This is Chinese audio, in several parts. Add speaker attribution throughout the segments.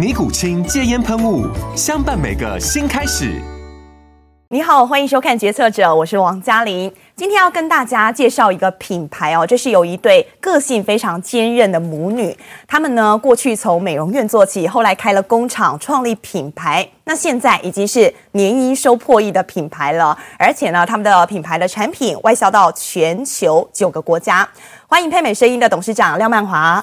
Speaker 1: 尼古清戒烟喷雾，相伴每个新开始。
Speaker 2: 你好，欢迎收看《决策者》，我是王嘉玲。今天要跟大家介绍一个品牌哦，这是有一对个性非常坚韧的母女，她们呢过去从美容院做起，后来开了工厂，创立品牌，那现在已经是年营收破亿的品牌了，而且呢，他们的品牌的产品外销到全球九个国家。欢迎佩美声音的董事长廖曼华。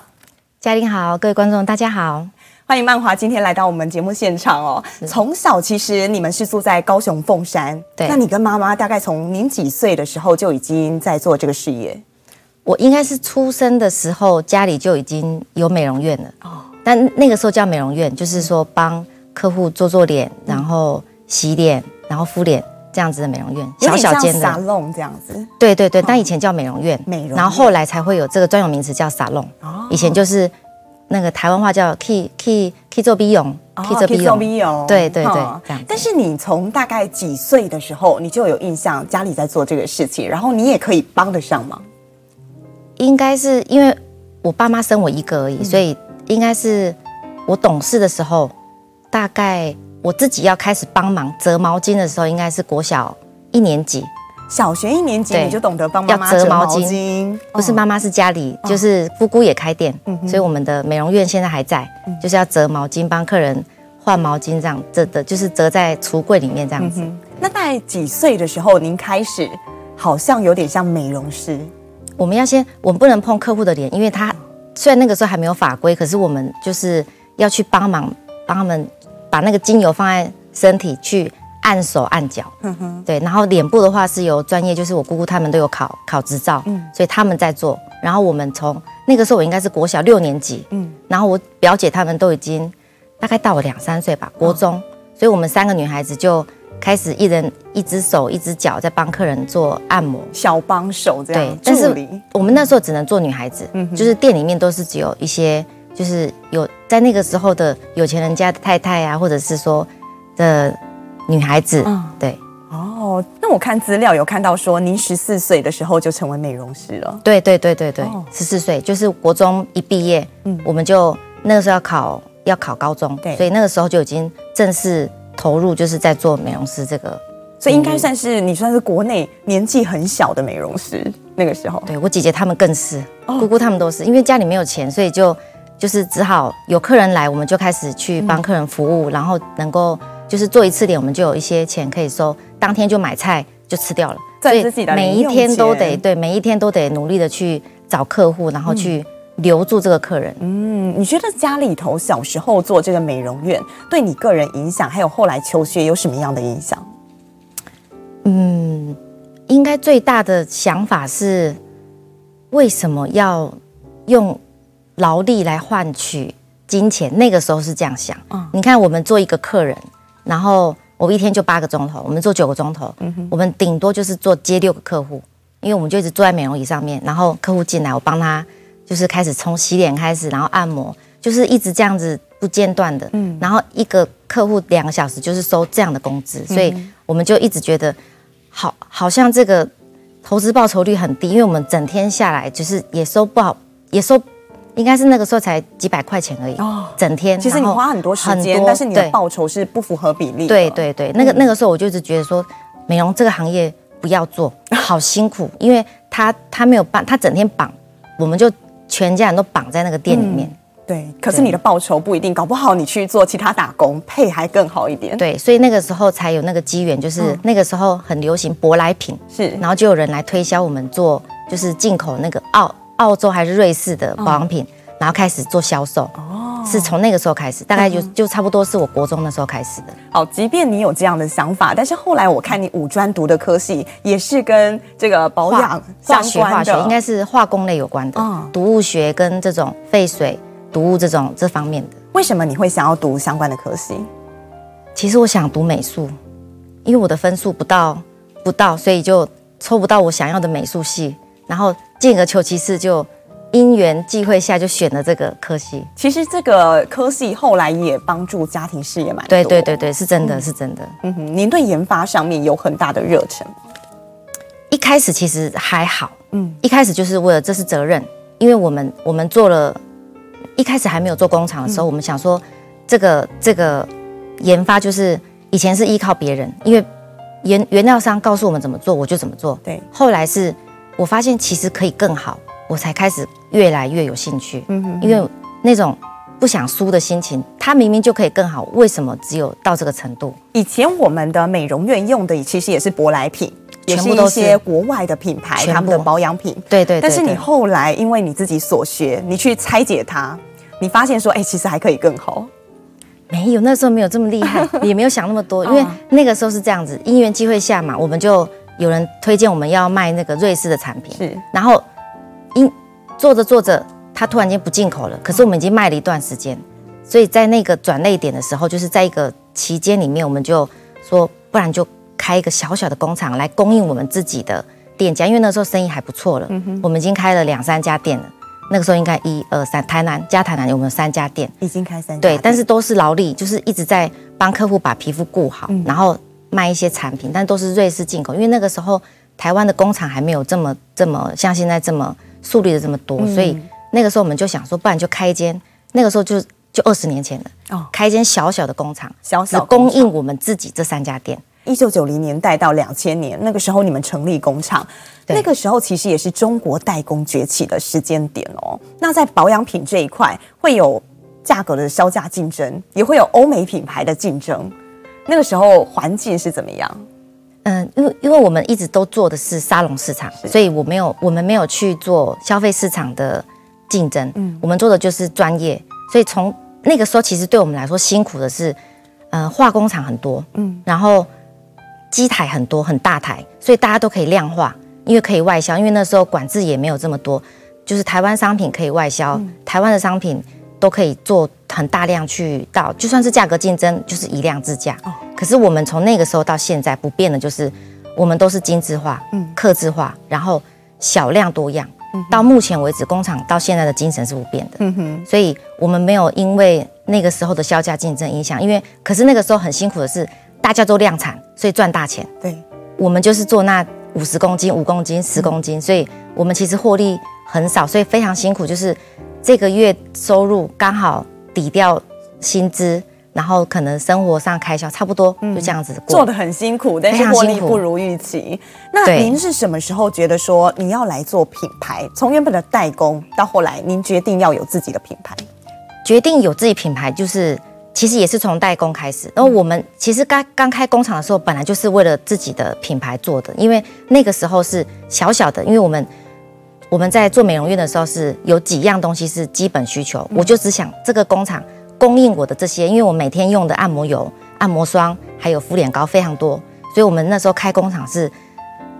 Speaker 3: 嘉玲好，各位观众大家好。
Speaker 2: 欢迎曼华今天来到我们节目现场哦。从小其实你们是住在高雄凤山，对。那你跟妈妈大概从您几岁的时候就已经在做这个事业？
Speaker 3: 我应该是出生的时候家里就已经有美容院了哦。但那个时候叫美容院，就是说帮客户做做脸，然后洗脸，然后敷脸这样子的美容院，小小间的
Speaker 2: 沙龙这样子。
Speaker 3: 对对对，但以前叫美容院，美容，然后后来才会有这个专有名词叫沙龙。哦，以前就是。那个台湾话叫 “key key key 做美容 key 做美容”，对对对，这样。
Speaker 2: 但是你从大概几岁的时候，你就有印象家里在做这个事情，然后你也可以帮得上忙？
Speaker 3: 应该是因为我爸妈生我一个而已，所以应该是我懂事的时候，大概我自己要开始帮忙折毛巾的时候，应该是国小一年级。
Speaker 2: 小学一年级你就懂得帮妈妈折毛巾，
Speaker 3: 不是妈妈是家里，就是姑姑也开店，所以我们的美容院现在还在，就是要折毛巾，帮客人换毛巾这样折的，就是折在橱柜里面这样子。
Speaker 2: 那大概几岁的时候您开始好像有点像美容师？
Speaker 3: 我们要先，我们不能碰客户的脸，因为他虽然那个时候还没有法规，可是我们就是要去帮忙帮他们把那个精油放在身体去。按手按脚，嗯哼，对，然后脸部的话是由专业，就是我姑姑他们都有考考执照，嗯，所以他们在做。然后我们从那个时候我应该是国小六年级，嗯，然后我表姐他们都已经大概到了两三岁吧，国中，哦，所以我们三个女孩子就开始一人一只手一只脚在帮客人做按摩，
Speaker 2: 小帮手这样。
Speaker 3: 对，但是我们那时候只能做女孩子，嗯，就是店里面都是只有一些就是有在那个时候的有钱人家的太太啊，或者是说的。女孩子，嗯，对，
Speaker 2: 哦，那我看资料有看到说，您十四岁的时候就成为美容师了。
Speaker 3: 对对对对对，十四岁就是国中一毕业，嗯，我们就那个时候要考要考高中，对，所以那个时候就已经正式投入，就是在做美容师这个，
Speaker 2: 所以应该算是你算是国内年纪很小的美容师那个时候。
Speaker 3: 对，我姐姐她们更是，姑姑她们都是，因为家里没有钱，所以就就是只好有客人来，我们就开始去帮客人服务，然后能够。就是做一次脸，我们就有一些钱可以收，当天就买菜就吃掉了。所以每一天都得对，每一天都得努力的去找客户，然后去留住这个客人。
Speaker 2: 嗯，你觉得家里头小时候做这个美容院，对你个人影响，还有后来求学有什么样的影响？
Speaker 3: 嗯，应该最大的想法是，为什么要用劳力来换取金钱？那个时候是这样想。嗯，你看我们做一个客人。然后我一天就八个钟头，我们做九个钟头，嗯、我们顶多就是做接六个客户，因为我们就一直坐在美容椅上面，然后客户进来，我帮他就是开始从洗脸开始，然后按摩，就是一直这样子不间断的，嗯，然后一个客户两个小时就是收这样的工资，所以我们就一直觉得好，好像这个投资报酬率很低，因为我们整天下来就是也收不好，也收。应该是那个时候才几百块钱而已，哦，整天。
Speaker 2: 其实你花很多时间，但是你的报酬是不符合比例。
Speaker 3: 对对对，那个那个时候我就是觉得说，美容这个行业不要做，好辛苦，因为他他没有办，他整天绑，我们就全家人都绑在那个店里面，
Speaker 2: 对，可是你的报酬不一定，搞不好你去做其他打工，配还更好一点。
Speaker 3: 对，所以那个时候才有那个机缘，就是那个时候很流行舶来品，
Speaker 2: 是，
Speaker 3: 然后就有人来推销我们做，就是进口那个澳澳洲还是瑞士的保养品，然后开始做销售。哦，是从那个时候开始，大概就就差不多是我国中的时候开始的。
Speaker 2: 好，即便你有这样的想法，但是后来我看你五专读的科系也是跟这个保养相关的，
Speaker 3: 化学应该是化工类有关的，嗯，毒物学跟这种废水。毒物这种这方面的，
Speaker 2: 为什么你会想要读相关的科系？
Speaker 3: 其实我想读美术，因为我的分数不到，不到，所以就抽不到我想要的美术系。然后进而求其次，就因缘际会下就选了这个科系。
Speaker 2: 其实这个科系后来也帮助家庭事业蛮多。
Speaker 3: 对对对对，是真的，嗯、是真的。
Speaker 2: 嗯哼，您对研发上面有很大的热忱吗？
Speaker 3: 一开始其实还好，嗯，一开始就是为了这是责任，因为我们我们做了。一开始还没有做工厂的时候，嗯、我们想说，这个这个研发就是以前是依靠别人，因为原原料商告诉我们怎么做，我就怎么做。对。后来是我发现其实可以更好，我才开始越来越有兴趣。嗯哼，哼。因为那种不想输的心情，它明明就可以更好，为什么只有到这个程度？
Speaker 2: 以前我们的美容院用的其实也是舶来品，也是一些国外的品牌他们的保养品。
Speaker 3: 对对，对对。
Speaker 2: 但是你后来因为你自己所学，你去拆解它。你发现说，哎、欸，其实还可以更好。
Speaker 3: 没有，那时候没有这么厉害，也没有想那么多，因为那个时候是这样子，因缘机会下嘛，我们就有人推荐我们要卖那个瑞士的产品，是，然后因做着做着，它突然间不进口了，可是我们已经卖了一段时间，所以在那个转捩点的时候，就是在一个期间里面，我们就说，不然就开一个小小的工厂来供应我们自己的店家，因为那时候生意还不错了，嗯，我们已经开了两三家店了。那个时候应该一二三，台南加台南有没有三家店？
Speaker 2: 已经开三家。
Speaker 3: 对，但是都是劳力，就是一直在帮客户把皮肤顾好，嗯、然后卖一些产品，但都是瑞士进口。因为那个时候台湾的工厂还没有这么这么像现在这么树立的这么多，嗯、所以那个时候我们就想说，不然就开一间。那个时候就就二十年前了，哦，开一间小小的工厂，小小供应我们自己这三家店。
Speaker 2: 一九九零年代到两千年，那个时候你们成立工厂，那个时候其实也是中国代工崛起的时间点哦。那在保养品这一块，会有价格的削价竞争，也会有欧美品牌的竞争。那个时候环境是怎么样？
Speaker 3: 嗯，因为因为我们一直都做的是沙龙市场，所以我没有我们没有去做消费市场的竞争。嗯，我们做的就是专业。所以从那个时候，其实对我们来说辛苦的是，呃，化工厂很多，嗯，然后。机台很多很大台，所以大家都可以量化，因为可以外销。因为那时候管制也没有这么多，就是台湾商品可以外销，嗯、台湾的商品都可以做很大量去到，就算是价格竞争，就是以量制价。哦、可是我们从那个时候到现在不变的就是，我们都是精致化、嗯，克制化，然后小量多样。嗯、到目前为止，工厂到现在的精神是不变的。嗯哼，所以我们没有因为那个时候的销价竞争影响，因为可是那个时候很辛苦的是。大家都量产，所以赚大钱。对，我们就是做那五十公斤、五公斤、十公斤，嗯、所以我们其实获利很少，所以非常辛苦。就是这个月收入刚好抵掉薪资，然后可能生活上开销差不多，就这样子过。
Speaker 2: 做的很辛苦，但是获利不如预期。那您是什么时候觉得说你要来做品牌？从原本的代工到后来，您决定要有自己的品牌？
Speaker 3: 决定有自己品牌就是。其实也是从代工开始，然后我们其实刚刚开工厂的时候，本来就是为了自己的品牌做的，因为那个时候是小小的，因为我们我们在做美容院的时候是有几样东西是基本需求，我就只想这个工厂供应我的这些，因为我每天用的按摩油、按摩霜还有敷脸膏非常多，所以我们那时候开工厂是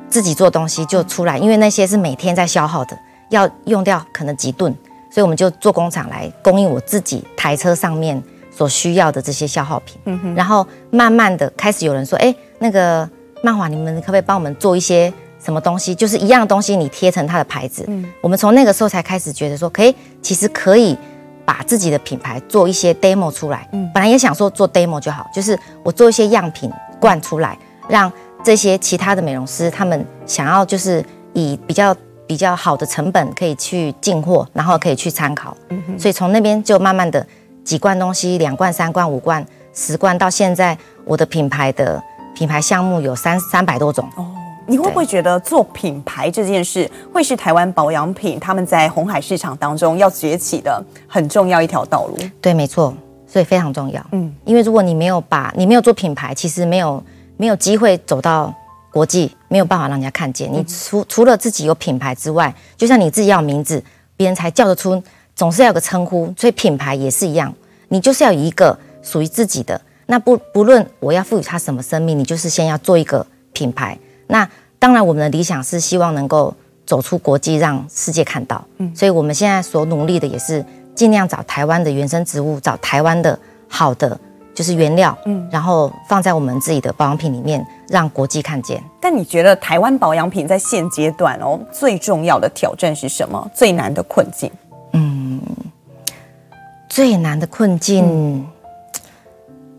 Speaker 3: 自己做东西就出来，因为那些是每天在消耗的，要用掉可能几吨，所以我们就做工厂来供应我自己台车上面。所需要的这些消耗品，嗯哼，然后慢慢的开始有人说，哎，那个漫画，你们可不可以帮我们做一些什么东西？就是一样的东西，你贴成它的牌子。嗯，我们从那个时候才开始觉得说，可以，其实可以把自己的品牌做一些 demo 出来。嗯，本来也想说做 demo 就好，就是我做一些样品灌出来，让这些其他的美容师他们想要就是以比较比较好的成本可以去进货，然后可以去参考。嗯，所以从那边就慢慢的。几罐东西，两罐、三罐、五罐、十罐，到现在我的品牌的品牌项目有三三百多种哦，
Speaker 2: 你会不会觉得做品牌这件事会是台湾保养品他们在红海市场当中要崛起的很重要一条道路？
Speaker 3: 对，没错，所以非常重要。嗯，因为如果你没有把你没有做品牌，其实没有没有机会走到国际，没有办法让人家看见。你除除了自己有品牌之外，就像你自己要有名字，别人才叫得出，总是要有个称呼。所以品牌也是一样，你就是要有一个属于自己的。那不不论我要赋予它什么生命，你就是先要做一个品牌。那当然，我们的理想是希望能够走出国际，让世界看到。嗯，所以我们现在所努力的也是尽量找台湾的原生植物，找台湾的好的就是原料，嗯，然后放在我们自己的保养品里面，让国际看见。
Speaker 2: 但你觉得台湾保养品在现阶段哦，最重要的挑战是什么？最难的困境？
Speaker 3: 嗯，最难的困境。嗯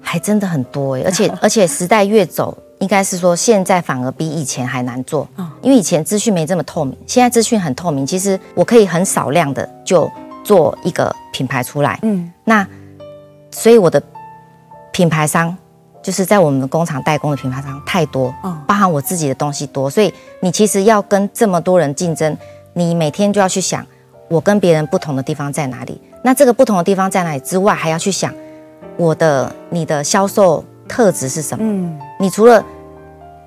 Speaker 3: 还真的很多哎，而且而且时代越走，应该是说现在反而比以前还难做，因为以前资讯没这么透明，现在资讯很透明。其实我可以很少量的就做一个品牌出来，嗯，那所以我的品牌商就是在我们的工厂代工的品牌商太多，包含我自己的东西多，所以你其实要跟这么多人竞争，你每天就要去想我跟别人不同的地方在哪里，那这个不同的地方在哪里之外，还要去想。我的你的销售特质是什么？嗯，你除了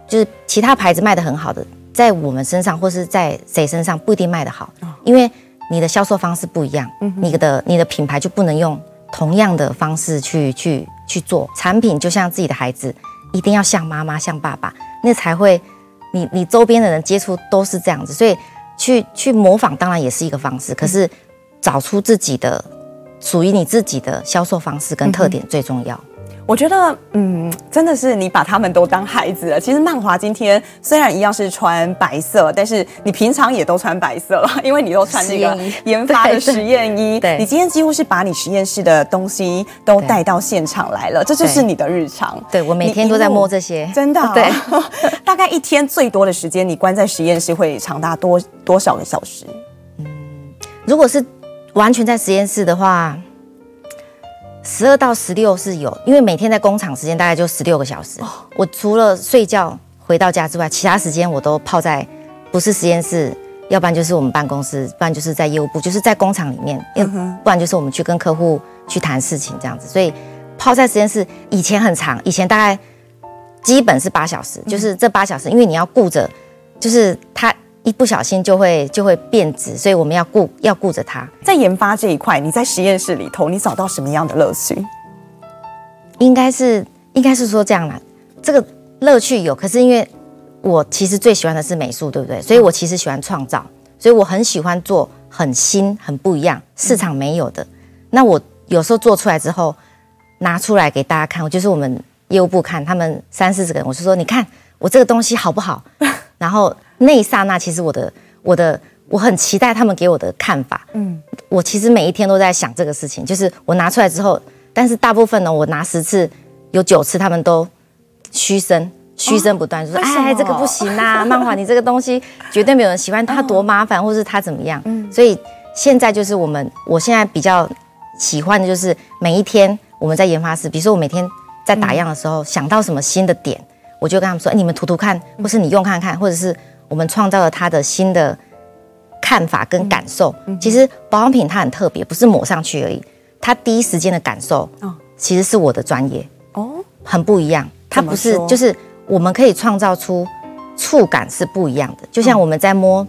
Speaker 3: 就是其他牌子卖的很好的，在我们身上或是在谁身上不一定卖得好，因为你的销售方式不一样，嗯，你的你的品牌就不能用同样的方式去去去做产品，就像自己的孩子，一定要像妈妈像爸爸，那才会你你周边的人接触都是这样子，所以去去模仿当然也是一个方式，可是找出自己的。属于你自己的销售方式跟特点最重要。
Speaker 2: 我觉得，嗯，真的是你把他们都当孩子了。其实曼华今天虽然一样是穿白色，但是你平常也都穿白色了，因为你都穿那个研发的实验衣。对，你今天几乎是把你实验室的东西都带到现场来了，这就是你的日常。
Speaker 3: 对，我每天都在摸这些，
Speaker 2: 真的。对，大概一天最多的时间，你关在实验室会长达多多少个小时？
Speaker 3: 嗯，如果是。完全在实验室的话，十二到十六是有，因为每天在工厂时间大概就十六个小时。我除了睡觉回到家之外，其他时间我都泡在不是实验室，要不然就是我们办公室，不然就是在业务部，就是在工厂里面，要不然就是我们去跟客户去谈事情这样子。所以泡在实验室以前很长，以前大概基本是八小时，就是这八小时，因为你要顾着，就是他。一不小心就会就会变质，所以我们要顾要顾着它。
Speaker 2: 在研发这一块，你在实验室里头，你找到什么样的乐趣？
Speaker 3: 应该是应该是说这样啦，这个乐趣有，可是因为我其实最喜欢的是美术，对不对？所以我其实喜欢创造，所以我很喜欢做很新、很不一样、市场没有的。那我有时候做出来之后，拿出来给大家看，我就是我们业务部看，他们三四十个人，我是说，你看我这个东西好不好？然后。那一刹那，其实我的我的我很期待他们给我的看法。嗯，我其实每一天都在想这个事情，就是我拿出来之后，但是大部分呢，我拿十次，有九次他们都嘘声，嘘声不断，就说：“哎，这个不行啊，漫画，你这个东西 绝对没有人喜欢，它多麻烦，或是它怎么样。”嗯，所以现在就是我们，我现在比较喜欢的就是每一天我们在研发室，比如说我每天在打样的时候想到什么新的点，我就跟他们说：“哎，你们涂涂看，或是你用看看，或者是。”我们创造了他的新的看法跟感受。其实保养品它很特别，不是抹上去而已，它第一时间的感受，其实是我的专业哦，很不一样。它不是，就是我们可以创造出触感是不一样的。就像我们在摸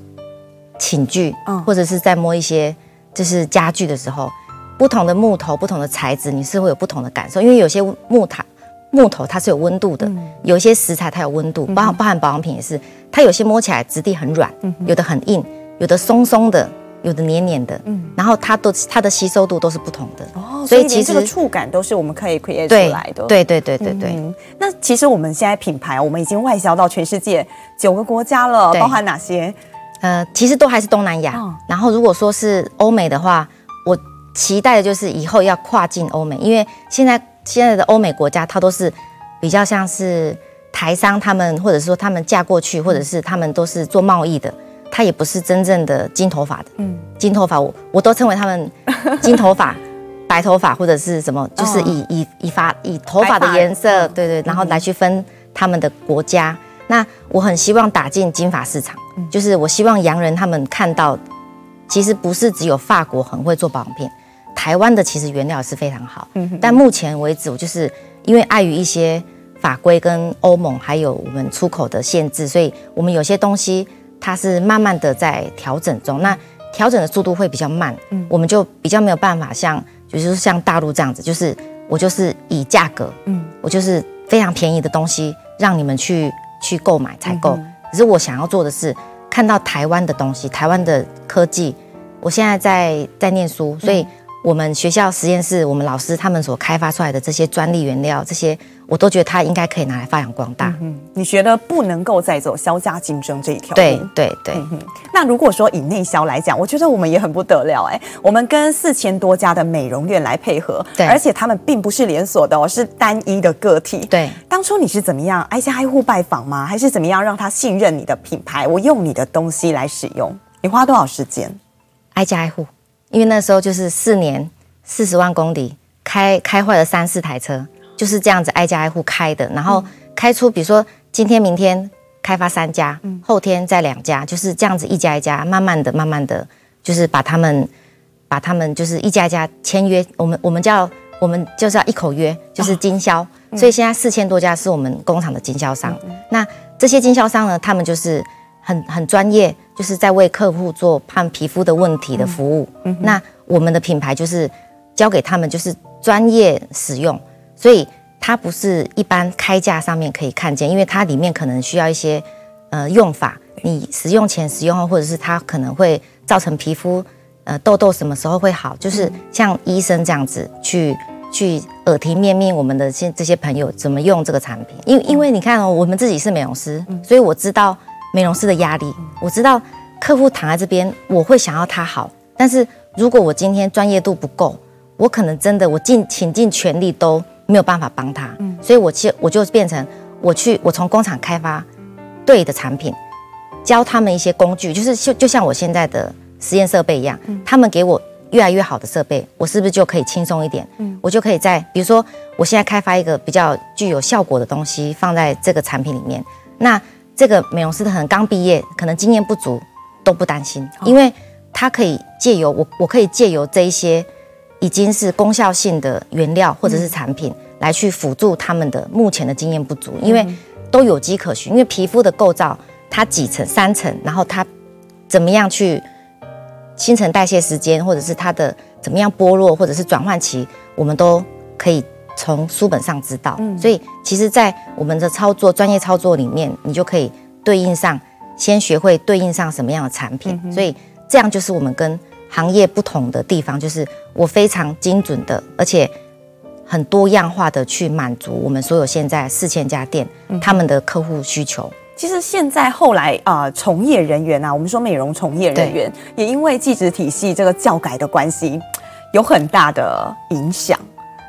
Speaker 3: 寝具，或者是在摸一些就是家具的时候，不同的木头、不同的材质，你是会有不同的感受。因为有些木头。木头它是有温度的，有一些食材它有温度，包含包含保养品也是，它有些摸起来质地很软，有的很硬，有的松松的，有的黏黏的，嗯，然后它都它的吸收度都是不同的，哦，
Speaker 2: 所以其实这个触感都是我们可以 create 出来的，
Speaker 3: 对对对对对对。
Speaker 2: 那其实我们现在品牌，我们已经外销到全世界九个国家了，包含哪些？
Speaker 3: 呃，其实都还是东南亚。然后如果说是欧美的话，我期待的就是以后要跨境欧美，因为现在。现在的欧美国家，它都是比较像是台商，他们或者是说他们嫁过去，或者是他们都是做贸易的，他也不是真正的金头发的。嗯，金头发我我都称为他们金头发、白头发或者是什么，就是以以以发以头发的颜色，对对，然后来去分他们的国家。那我很希望打进金发市场，就是我希望洋人他们看到，其实不是只有法国很会做保养品，台湾的其实原料是非常好。但目前为止，我就是因为碍于一些法规跟欧盟还有我们出口的限制，所以我们有些东西它是慢慢的在调整中。那调整的速度会比较慢，我们就比较没有办法像，就是像大陆这样子，就是我就是以价格，嗯我就是。非常便宜的东西让你们去去购买采购，可是我想要做的是看到台湾的东西，台湾的科技。我现在在在念书，所以我们学校实验室，我们老师他们所开发出来的这些专利原料，这些。我都觉得它应该可以拿来发扬光大。
Speaker 2: 嗯，你觉得不能够再走销价竞争这一条路？
Speaker 3: 对对对。
Speaker 2: 嗯。那如果说以内销来讲，我觉得我们也很不得了哎，我们跟四千多家的美容院来配合，对，而且他们并不是连锁的哦，是单一的个体。对。当初你是怎么样挨家挨户拜访吗？还是怎么样让他信任你的品牌？我用你的东西来使用，你花多少时间？
Speaker 3: 挨家挨户，因为那时候就是四年四十万公里，开开坏了三四台车。就是这样子挨家挨户开的，然后开出，比如说今天、明天开发三家，后天再两家，就是这样子一家一家，慢慢的、慢慢的，就是把他们、把他们就是一家一家签约。我们我们叫我们就是要一口约，就是经销。所以现在四千多家是我们工厂的经销商。那这些经销商呢，他们就是很很专业，就是在为客户做判皮肤的问题的服务。那我们的品牌就是交给他们，就是专业使用。所以它不是一般开价上面可以看见，因为它里面可能需要一些呃用法，你使用前、使用后，或者是它可能会造成皮肤呃痘痘什么时候会好，就是像医生这样子去去耳提面命我们的这这些朋友怎么用这个产品，因为因为你看哦，我们自己是美容师，所以我知道美容师的压力，我知道客户躺在这边，我会想要他好，但是如果我今天专业度不够，我可能真的我尽倾尽全力都。没有办法帮他，所以我其实我就变成我去，我从工厂开发对的产品，教他们一些工具，就是就就像我现在的实验设备一样，他们给我越来越好的设备，我是不是就可以轻松一点？我就可以在比如说我现在开发一个比较具有效果的东西放在这个产品里面，那这个美容师可能刚毕业，可能经验不足都不担心，因为他可以借由我，我可以借由这一些。已经是功效性的原料或者是产品来去辅助他们的目前的经验不足，因为都有迹可循。因为皮肤的构造，它几层三层，然后它怎么样去新陈代谢时间，或者是它的怎么样剥落，或者是转换期，我们都可以从书本上知道。所以其实，在我们的操作专业操作里面，你就可以对应上，先学会对应上什么样的产品。所以这样就是我们跟。行业不同的地方，就是我非常精准的，而且很多样化的去满足我们所有现在四千家店他们的客户需求。
Speaker 2: 其实现在后来啊，从业人员啊，我们说美容从业人员，也因为技职体系这个教改的关系，有很大的影响。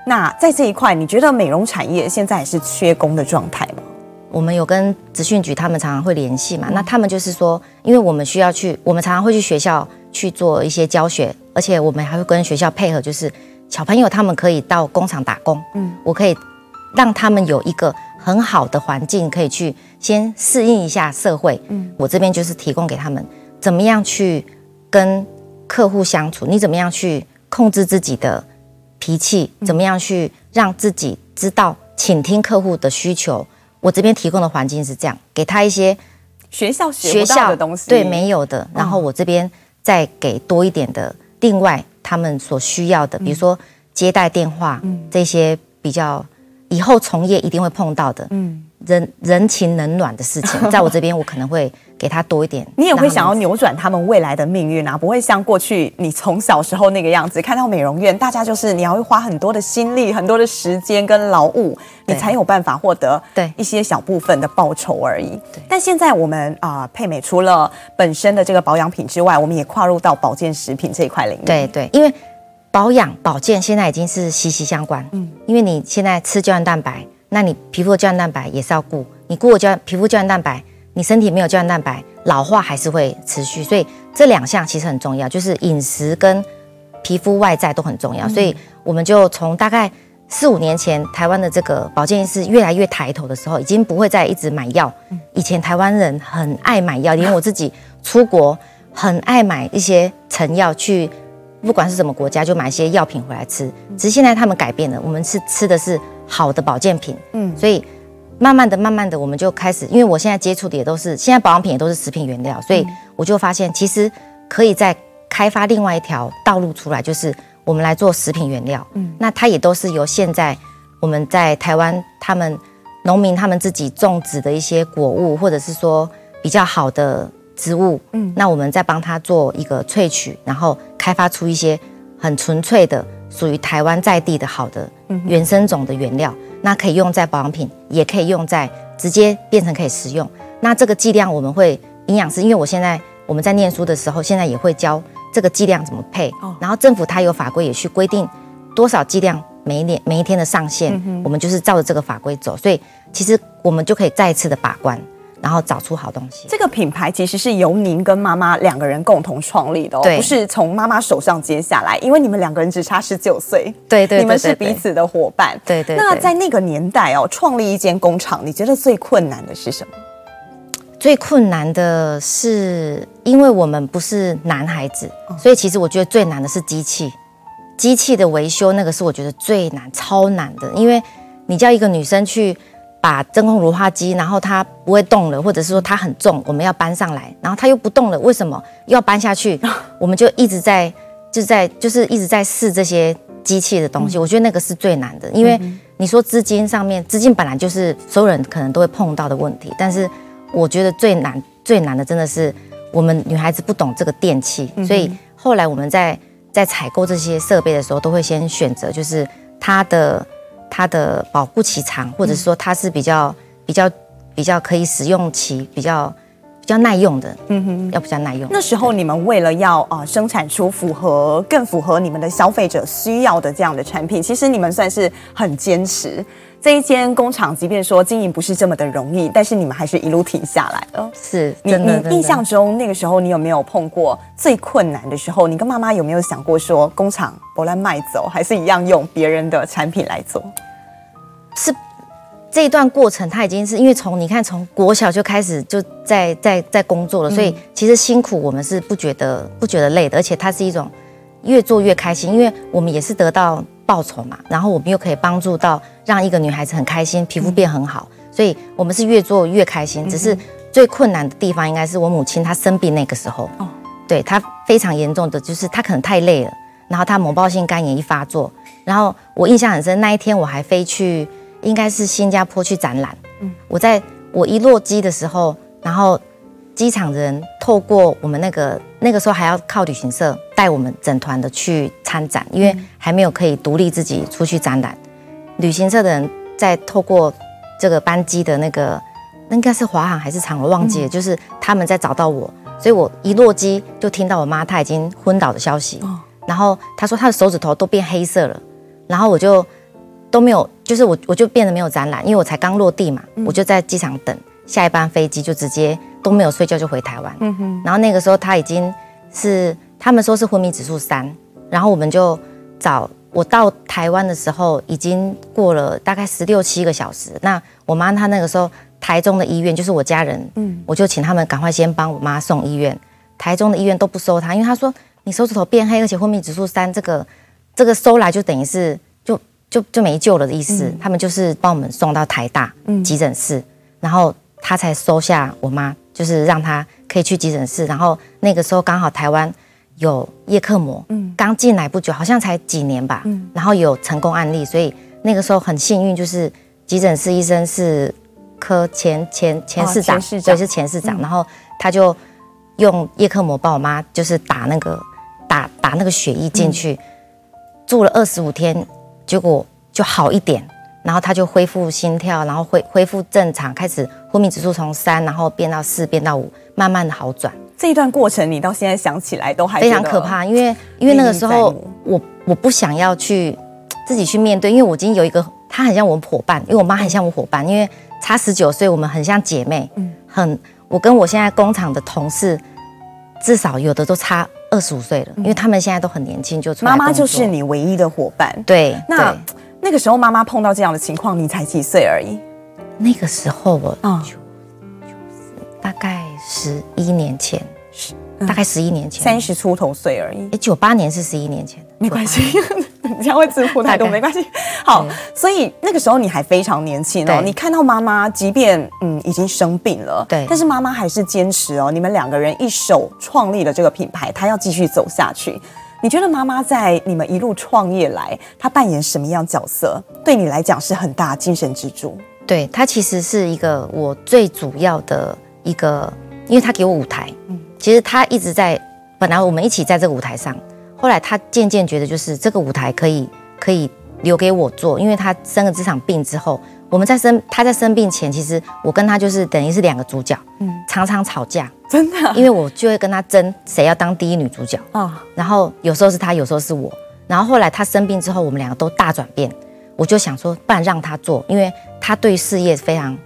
Speaker 2: 那在这一块，你觉得美容产业现在是缺工的状态吗？
Speaker 3: 我们有跟职训局他们常常会联系嘛，那他们就是说，因为我们需要去，我们常常会去学校。去做一些教学，而且我们还会跟学校配合，就是小朋友他们可以到工厂打工，嗯，我可以让他们有一个很好的环境，可以去先适应一下社会，嗯，我这边就是提供给他们怎么样去跟客户相处，你怎么样去控制自己的脾气，怎么样去让自己知道倾听客户的需求，我这边提供的环境是这样，给他一些
Speaker 2: 学校学校的东西，
Speaker 3: 对，没有的，然后我这边。再给多一点的，另外他们所需要的，比如说接待电话，嗯，这些比较以后从业一定会碰到的，嗯，人人情冷暖的事情，在我这边我可能会给他多一点。
Speaker 2: 你也会想要扭转他们未来的命运啊，不会像过去你从小时候那个样子，看到美容院，大家就是你要会花很多的心力、很多的时间跟劳务。你才有办法获得对一些小部分的报酬而已。但现在我们啊，配美除了本身的这个保养品之外，我们也跨入到保健食品这一块领域。
Speaker 3: 对对，因为保养保健现在已经是息息相关。嗯，因为你现在吃胶原蛋白，那你皮肤的胶原蛋白也是要顾。你顾了胶皮肤胶原蛋白，你身体没有胶原蛋白，老化还是会持续。所以这两项其实很重要，就是饮食跟皮肤外在都很重要。所以我们就从大概。四五年前台湾的这个保健医师越来越抬头的时候，已经不会再一直买药。以前台湾人很爱买药，连我自己出国很爱买一些成药去，不管是什么国家就买一些药品回来吃。只是现在他们改变了，我们是吃的是好的保健品。嗯，所以慢慢的、慢慢的，我们就开始，因为我现在接触的也都是现在保养品也都是食品原料，所以我就发现其实可以再开发另外一条道路出来，就是。我们来做食品原料，嗯，那它也都是由现在我们在台湾他们农民他们自己种植的一些果物，或者是说比较好的植物，嗯，那我们再帮他做一个萃取，然后开发出一些很纯粹的属于台湾在地的好的原生种的原料，那可以用在保养品，也可以用在直接变成可以食用。那这个剂量我们会营养师，因为我现在我们在念书的时候，现在也会教。这个剂量怎么配？然后政府它有法规也去规定多少剂量每一年每一天的上限，我们就是照着这个法规走，所以其实我们就可以再一次的把关，然后找出好东西。
Speaker 2: 这个品牌其实是由您跟妈妈两个人共同创立的，哦，不是从妈妈手上接下来，因为你们两个人只差十九岁，
Speaker 3: 对对，
Speaker 2: 你们是彼此的伙伴，
Speaker 3: 对对。
Speaker 2: 那在那个年代哦，创立一间工厂，你觉得最困难的是什么？
Speaker 3: 最困难的是，因为我们不是男孩子，所以其实我觉得最难的是机器，机器的维修那个是我觉得最难、超难的。因为你叫一个女生去把真空乳化机，然后它不会动了，或者是说它很重，我们要搬上来，然后它又不动了，为什么又要搬下去？我们就一直在，就在，就是一直在试这些机器的东西。我觉得那个是最难的，因为你说资金上面，资金本来就是所有人可能都会碰到的问题，但是。我觉得最难最难的真的是我们女孩子不懂这个电器，所以后来我们在在采购这些设备的时候，都会先选择就是它的它的保护期长，或者是说它是比较比较比较可以使用期比较比较耐用的，嗯哼，要比较耐用。
Speaker 2: 那时候你们为了要啊生产出符合更符合你们的消费者需要的这样的产品，其实你们算是很坚持。这一间工厂，即便说经营不是这么的容易，但是你们还是一路挺下来了。
Speaker 3: 是，
Speaker 2: 你你印象中那个时候，你有没有碰过最困难的时候？你跟妈妈有没有想过说，工厂不然卖走，还是一样用别人的产品来做？
Speaker 3: 是这一段过程，他已经是因为从你看从国小就开始就在在在工作了，所以其实辛苦我们是不觉得不觉得累的，而且它是一种越做越开心，因为我们也是得到。报酬嘛，然后我们又可以帮助到让一个女孩子很开心，皮肤变很好，所以我们是越做越开心。只是最困难的地方应该是我母亲她生病那个时候，哦，对，她非常严重的就是她可能太累了，然后她猛暴性肝炎一发作，然后我印象很深，那一天我还飞去应该是新加坡去展览，嗯，我在我一落机的时候，然后。机场人透过我们那个那个时候还要靠旅行社带我们整团的去参展，因为还没有可以独立自己出去展览。旅行社的人在透过这个班机的那个，那应该是华航还是长荣忘记了，就是他们在找到我，所以我一落机就听到我妈她已经昏倒的消息，然后她说她的手指头都变黑色了，然后我就都没有，就是我我就变得没有展览，因为我才刚落地嘛，我就在机场等下一班飞机就直接。都没有睡觉就回台湾，嗯哼，然后那个时候他已经是他们说是昏迷指数三，然后我们就找我到台湾的时候已经过了大概十六七个小时。那我妈她那个时候台中的医院就是我家人，嗯，我就请他们赶快先帮我妈送医院。台中的医院都不收她，因为他说你手指头变黑，而且昏迷指数三，这个这个收来就等于是就就就没救了的意思。他们就是帮我们送到台大急诊室，然后他才收下我妈。就是让他可以去急诊室，然后那个时候刚好台湾有叶克膜，嗯，刚进来不久，好像才几年吧，嗯，然后有成功案例，所以那个时候很幸运，就是急诊室医生是科前前前市长，对，是前市长，然后他就用叶克膜帮我妈，就是打那个打打那个血液进去，住了二十五天，结果就好一点。然后他就恢复心跳，然后恢恢复正常，开始昏迷指数从三，然后变到四，变到五，慢慢的好转。
Speaker 2: 这一段过程你到现在想起来都还
Speaker 3: 非常可怕，因为因为那个时候我我不想要去自己去面对，因为我已经有一个他很像我们伙伴，因为我妈很像我伙伴，因为差十九岁，我们很像姐妹，嗯，很我跟我现在工厂的同事至少有的都差二十五岁了，因为他们现在都很年轻，就出来。
Speaker 2: 妈妈就是你唯一的伙伴，
Speaker 3: 对，
Speaker 2: 那。那个时候妈妈碰到这样的情况，你才几岁而已？
Speaker 3: 那个时候我
Speaker 2: 啊，
Speaker 3: 就是大概十一年前，大概十一年前，
Speaker 2: 三十出头岁而已。
Speaker 3: 哎，九八年是十一年前，
Speaker 2: 没关系，你这样会自负太多，没关系。好，所以那个时候你还非常年轻哦，你看到妈妈即便嗯已经生病了，
Speaker 3: 对，
Speaker 2: 但是妈妈还是坚持哦，你们两个人一手创立了这个品牌，她要继续走下去。你觉得妈妈在你们一路创业来，她扮演什么样角色？对你来讲是很大精神支柱。
Speaker 3: 对，她其实是一个我最主要的一个，因为她给我舞台。嗯，其实她一直在，本来我们一起在这个舞台上，后来她渐渐觉得就是这个舞台可以可以留给我做，因为她生了这场病之后，我们在生他在生病前，其实我跟他就是等于是两个主角，嗯，常常吵架，
Speaker 2: 真的，
Speaker 3: 因为我就会跟他争谁要当第一女主角。啊，哦，然后有时候是他，有时候是我，然后后来他生病之后，我们两个都大转变。我就想说，不然让他做，因为他对事业非常，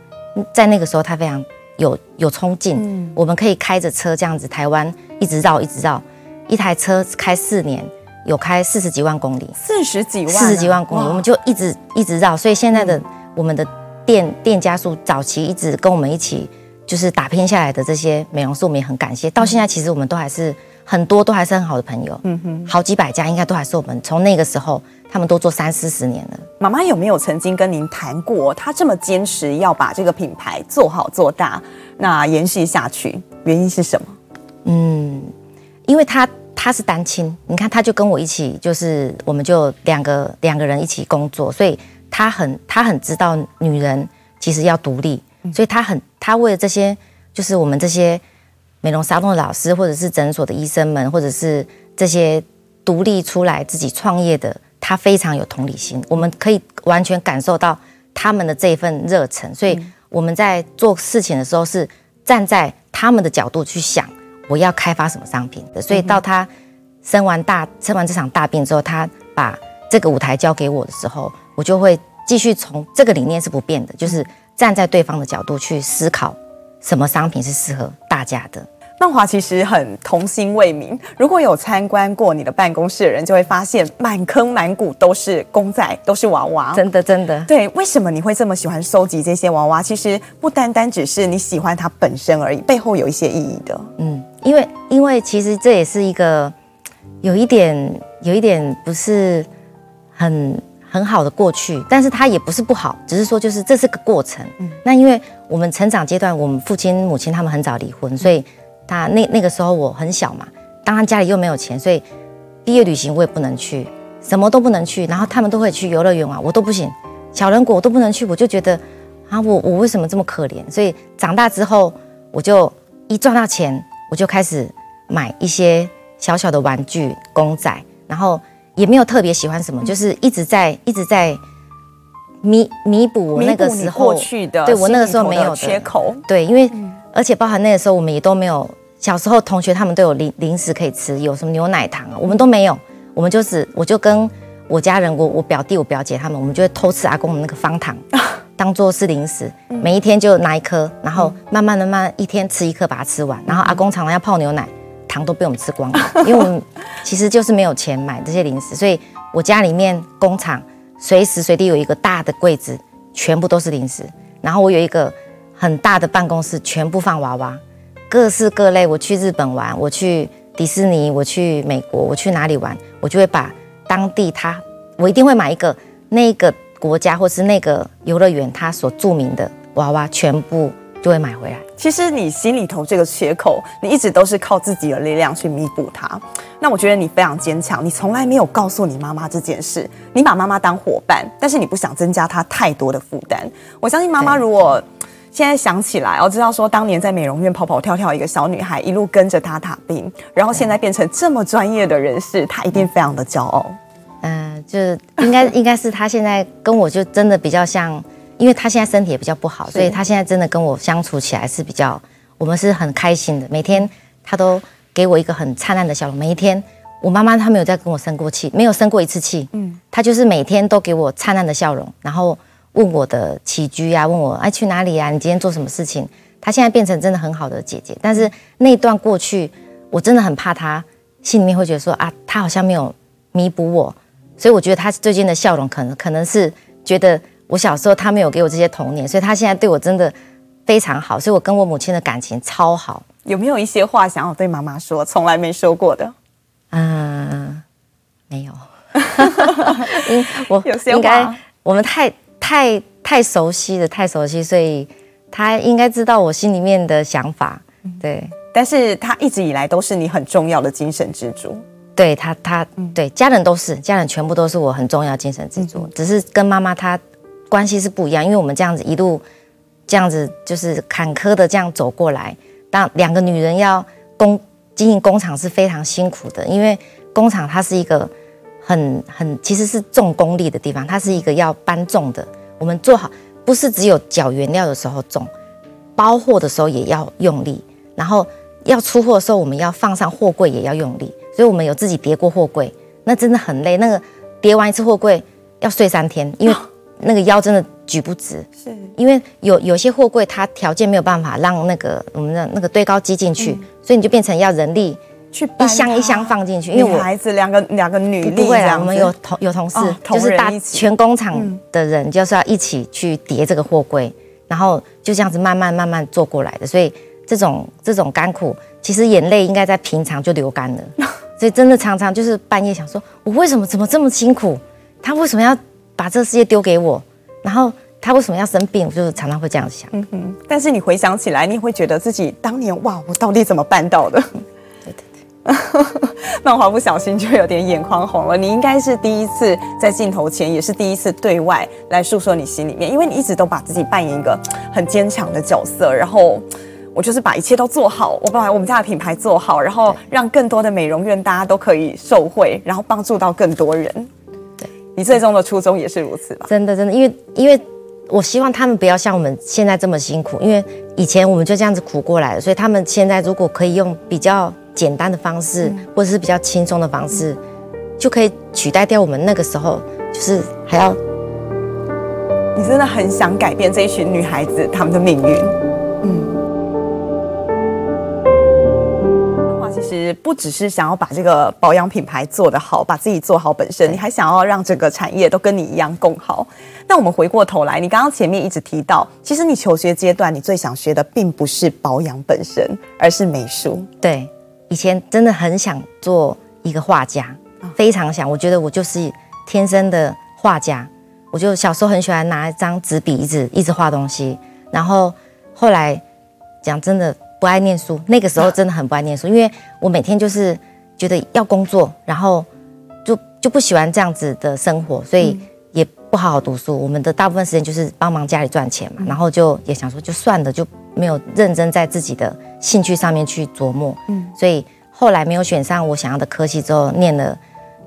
Speaker 3: 在那个时候他非常有有冲劲。嗯，我们可以开着车这样子，台湾一直绕一直绕，一台车开四年，有开四十几万公里，
Speaker 2: 四十几万，
Speaker 3: 四十几万公里，我们就一直一直绕。所以现在的我们的店店家数，早期一直跟我们一起就是打拼下来的这些美容师，我们也很感谢。到现在其实我们都还是很多都还是很好的朋友，嗯哼，好几百家应该都还是我们从那个时候。他们都做三四十年了。
Speaker 2: 妈妈有没有曾经跟您谈过，她这么坚持要把这个品牌做好做大，那延续下去，原因是什么？
Speaker 3: 嗯，因为她她是单亲，你看她就跟我一起，就是我们就两个两个人一起工作，所以她很他很知道女人其实要独立，所以他很他为了这些，就是我们这些美容沙龙的老师，或者是诊所的医生们，或者是这些独立出来自己创业的。他非常有同理心，我们可以完全感受到他们的这一份热忱，所以我们在做事情的时候是站在他们的角度去想，我要开发什么商品的。所以到他生完大生完这场大病之后，他把这个舞台交给我的时候，我就会继续从这个理念是不变的，就是站在对方的角度去思考什么商品是适合大家的。
Speaker 2: 曼华其实很童心未泯。如果有参观过你的办公室的人，就会发现满坑满谷都是公仔，都是娃娃。
Speaker 3: 真的，真的。
Speaker 2: 对，为什么你会这么喜欢收集这些娃娃？其实不单单只是你喜欢它本身而已，背后有一些意义的。
Speaker 3: 嗯，因为因为其实这也是一个有一点有一点不是很很好的过去，但是它也不是不好，只是说就是这是个过程。嗯，那因为我们成长阶段，我们父亲母亲他们很早离婚，所以。他那那个时候我很小嘛，当然家里又没有钱，所以毕业旅行我也不能去，什么都不能去。然后他们都会去游乐园啊，我都不行，小人国我都不能去。我就觉得啊，我我为什么这么可怜？所以长大之后，我就一赚到钱，我就开始买一些小小的玩具公仔，然后也没有特别喜欢什么，就是一直在一直在弥弥补我那个时候
Speaker 2: 过去的，
Speaker 3: 对我那个时候没有的
Speaker 2: 缺口，
Speaker 3: 对，因为。而且包含那个时候，我们也都没有。小时候同学他们都有零零食可以吃，有什么牛奶糖啊，我们都没有。我们就是，我就跟我家人，我我表弟、我表姐他们，我们就会偷吃阿公的那个方糖，当做是零食。每一天就拿一颗，然后慢慢的、慢慢一天吃一颗，把它吃完。然后阿公常常要泡牛奶，糖都被我们吃光了，因为我们其实就是没有钱买这些零食。所以我家里面工厂随时随地有一个大的柜子，全部都是零食。然后我有一个。很大的办公室，全部放娃娃，各式各类。我去日本玩，我去迪士尼，我去美国，我去哪里玩，我就会把当地他，我一定会买一个那个国家或是那个游乐园他所著名的娃娃，全部就会买回来。
Speaker 2: 其实你心里头这个缺口，你一直都是靠自己的力量去弥补它。那我觉得你非常坚强，你从来没有告诉你妈妈这件事，你把妈妈当伙伴，但是你不想增加她太多的负担。我相信妈妈如果。现在想起来，我知道说当年在美容院跑跑跳跳，一个小女孩一路跟着她打拼，然后现在变成这么专业的人士，她一定非常的骄傲。
Speaker 3: 嗯、呃，就是应该应该是她现在跟我就真的比较像，因为她现在身体也比较不好，所以她现在真的跟我相处起来是比较，我们是很开心的。每天她都给我一个很灿烂的笑容。每一天，我妈妈她没有再跟我生过气，没有生过一次气。嗯，她就是每天都给我灿烂的笑容，然后。问我的起居呀、啊，问我哎去哪里呀、啊？你今天做什么事情？她现在变成真的很好的姐姐，但是那段过去，我真的很怕她心里面会觉得说啊，她好像没有弥补我所以我觉得她最近的笑容，可能可能是觉得我小时候他没有给我这些童年，所以他现在对我真的非常好，所以我跟我母亲的感情超好。
Speaker 2: 有没有一些话想要对妈妈说，从来没说过的？
Speaker 3: 嗯，没有。我有些应该我们太太太熟悉了，太熟悉，所以他应该知道我心里面的想法。对，
Speaker 2: 但是他一直以来都是你很重要的精神支柱。
Speaker 3: 对他，他对家人都是家人，全部都是我很重要的精神支柱。嗯、只是跟妈妈她关系是不一样，因为我们这样子一路这样子就是坎坷的这样走过来。当两个女人要工经营工厂是非常辛苦的，因为工厂它是一个很很其实是重功力的地方，它是一个要搬重的。我们做好不是只有搅原料的时候重，包货的时候也要用力，然后要出货的时候我们要放上货柜也要用力。所以我们有自己叠过货柜，那真的很累。那个叠完一次货柜要睡三天，因为那个腰真的举不直。是，因为有有些货柜它条件没有办法让那个我们的那个堆高机进去，嗯、所以你就变成要人力去一箱一箱放进去。因为我
Speaker 2: 孩子两个两个女力，
Speaker 3: 不会啦，我们有同有同事，哦、就是大全工厂的人就是要一起去叠这个货柜，嗯、然后就这样子慢慢慢慢做过来的。所以这种这种甘苦，其实眼泪应该在平常就流干了。所以真的常常就是半夜想说，我为什么怎么这么辛苦？他为什么要把这个世界丢给我？然后他为什么要生病？我就常常会这样想。嗯
Speaker 2: 哼。但是你回想起来，你会觉得自己当年哇，我到底怎么办到的？对对对。那我还不小心就有点眼眶红了。你应该是第一次在镜头前，也是第一次对外来诉说你心里面，因为你一直都把自己扮演一个很坚强的角色，然后。我就是把一切都做好，我把我们家的品牌做好，然后让更多的美容院大家都可以受惠，然后帮助到更多人。对，你最终的初衷也是如此吧？
Speaker 3: 真的，真的，因为因为我希望他们不要像我们现在这么辛苦，因为以前我们就这样子苦过来了，所以他们现在如果可以用比较简单的方式，嗯、或者是比较轻松的方式，嗯、就可以取代掉我们那个时候就是还要。
Speaker 2: 你真的很想改变这一群女孩子她们的命运，嗯。实不只是想要把这个保养品牌做得好，把自己做好本身，你还想要让整个产业都跟你一样共好。那我们回过头来，你刚刚前面一直提到，其实你求学阶段你最想学的并不是保养本身，而是美术。
Speaker 3: 对，以前真的很想做一个画家，非常想。我觉得我就是天生的画家。我就小时候很喜欢拿一张纸笔一直一直画东西，然后后来讲真的。不爱念书，那个时候真的很不爱念书，因为我每天就是觉得要工作，然后就就不喜欢这样子的生活，所以也不好好读书。我们的大部分时间就是帮忙家里赚钱嘛，然后就也想说就算了，就没有认真在自己的兴趣上面去琢磨。嗯，所以后来没有选上我想要的科系之后，念了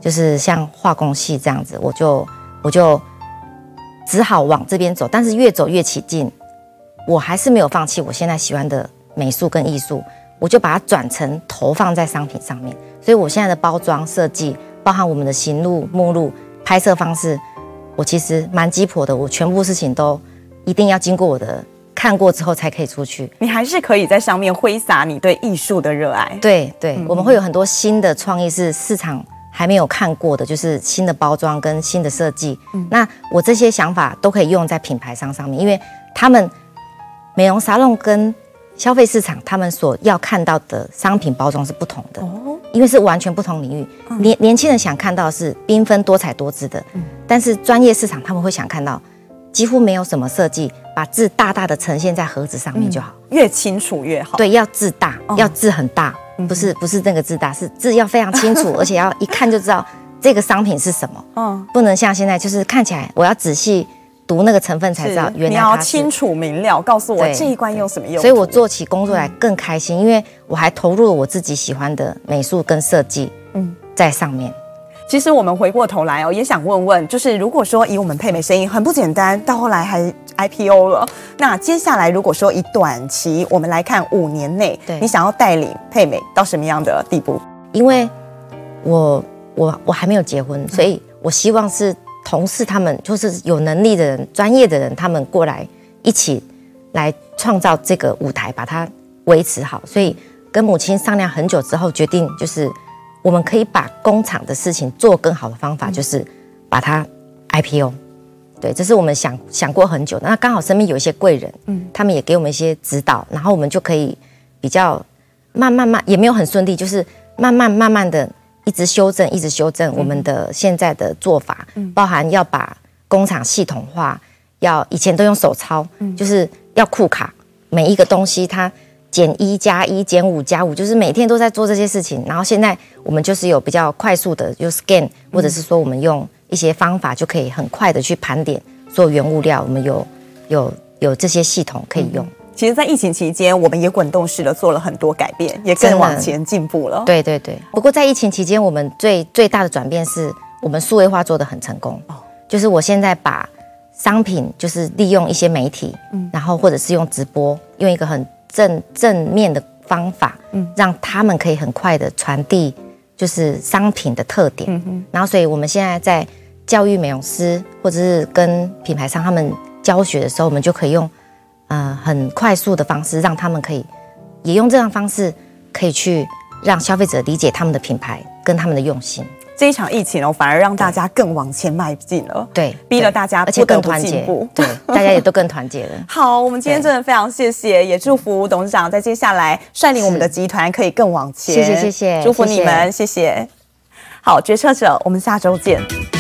Speaker 3: 就是像化工系这样子，我就我就只好往这边走，但是越走越起劲，我还是没有放弃我现在喜欢的。美术跟艺术，我就把它转成投放在商品上面。所以我现在的包装设计，包含我们的行路、目录、拍摄方式，我其实蛮鸡婆的。我全部事情都一定要经过我的看过之后才可以出去。
Speaker 2: 你还是可以在上面挥洒你对艺术的热爱。
Speaker 3: 对对，嗯、我们会有很多新的创意是市场还没有看过的，就是新的包装跟新的设计。嗯、那我这些想法都可以用在品牌商上面，因为他们美容沙龙跟消费市场他们所要看到的商品包装是不同的，因为是完全不同领域。年年轻人想看到的是缤纷多彩多姿的，但是专业市场他们会想看到几乎没有什么设计，把字大大的呈现在盒子上面就好，
Speaker 2: 越清楚越好。
Speaker 3: 对，要字大，要字很大，不是不是那个字大，是字要非常清楚，而且要一看就知道这个商品是什么。嗯，不能像现在就是看起来我要仔细。读那个成分才知道，原来
Speaker 2: 你要清楚明了告诉我这一关用什么用，
Speaker 3: 所以我做起工作来更开心，因为我还投入了我自己喜欢的美术跟设计，嗯，在上面。
Speaker 2: 其实我们回过头来哦，也想问问，就是如果说以我们配美生意很不简单，到后来还 IPO 了，那接下来如果说以短期我们来看五年内，对，你想要带领配美到什么样的地步？
Speaker 3: 因为我我我还没有结婚，所以我希望是。同事他们就是有能力的人、专业的人，他们过来一起来创造这个舞台，把它维持好。所以跟母亲商量很久之后，决定就是我们可以把工厂的事情做更好的方法，就是把它 IPO。对，这是我们想想过很久的。那刚好身边有一些贵人，嗯，他们也给我们一些指导，然后我们就可以比较慢慢慢，也没有很顺利，就是慢慢慢慢的一直修正，一直修正我们的现在的做法，嗯，包含要把工厂系统化，要以前都用手抄，嗯，就是要库卡每一个东西，它减一加一减五加五，就是每天都在做这些事情。然后现在我们就是有比较快速的，就 scan，或者是说我们用。一些方法就可以很快的去盘点所有原物料，我们有有有这些系统可以用。
Speaker 2: 其实，在疫情期间，我们也滚动式的做了很多改变，也更往前进步了。
Speaker 3: 对对对。不过在疫情期间，我们最最大的转变是我们数位化做得很成功。哦。就是我现在把商品，就是利用一些媒体，嗯，然后或者是用直播，用一个很正正面的方法，嗯，让他们可以很快的传递，就是商品的特点。嗯嗯。然后，所以我们现在在。教育美容师，或者是跟品牌商他们教学的时候，我们就可以用，呃，很快速的方式，让他们可以也用这样方式，可以去让消费者理解他们的品牌跟他们的用心。
Speaker 2: 这一场疫情哦，反而让大家更往前迈进了，
Speaker 3: 对，
Speaker 2: 逼了大家
Speaker 3: 而且更团结，对，大家也都更团结了。
Speaker 2: 好，我们今天真的非常谢谢，也祝福董事长在接下来率领我们的集团可以更往前。
Speaker 3: 谢谢谢谢，
Speaker 2: 祝福你们，谢谢。谢谢好，决策者，我们下周见。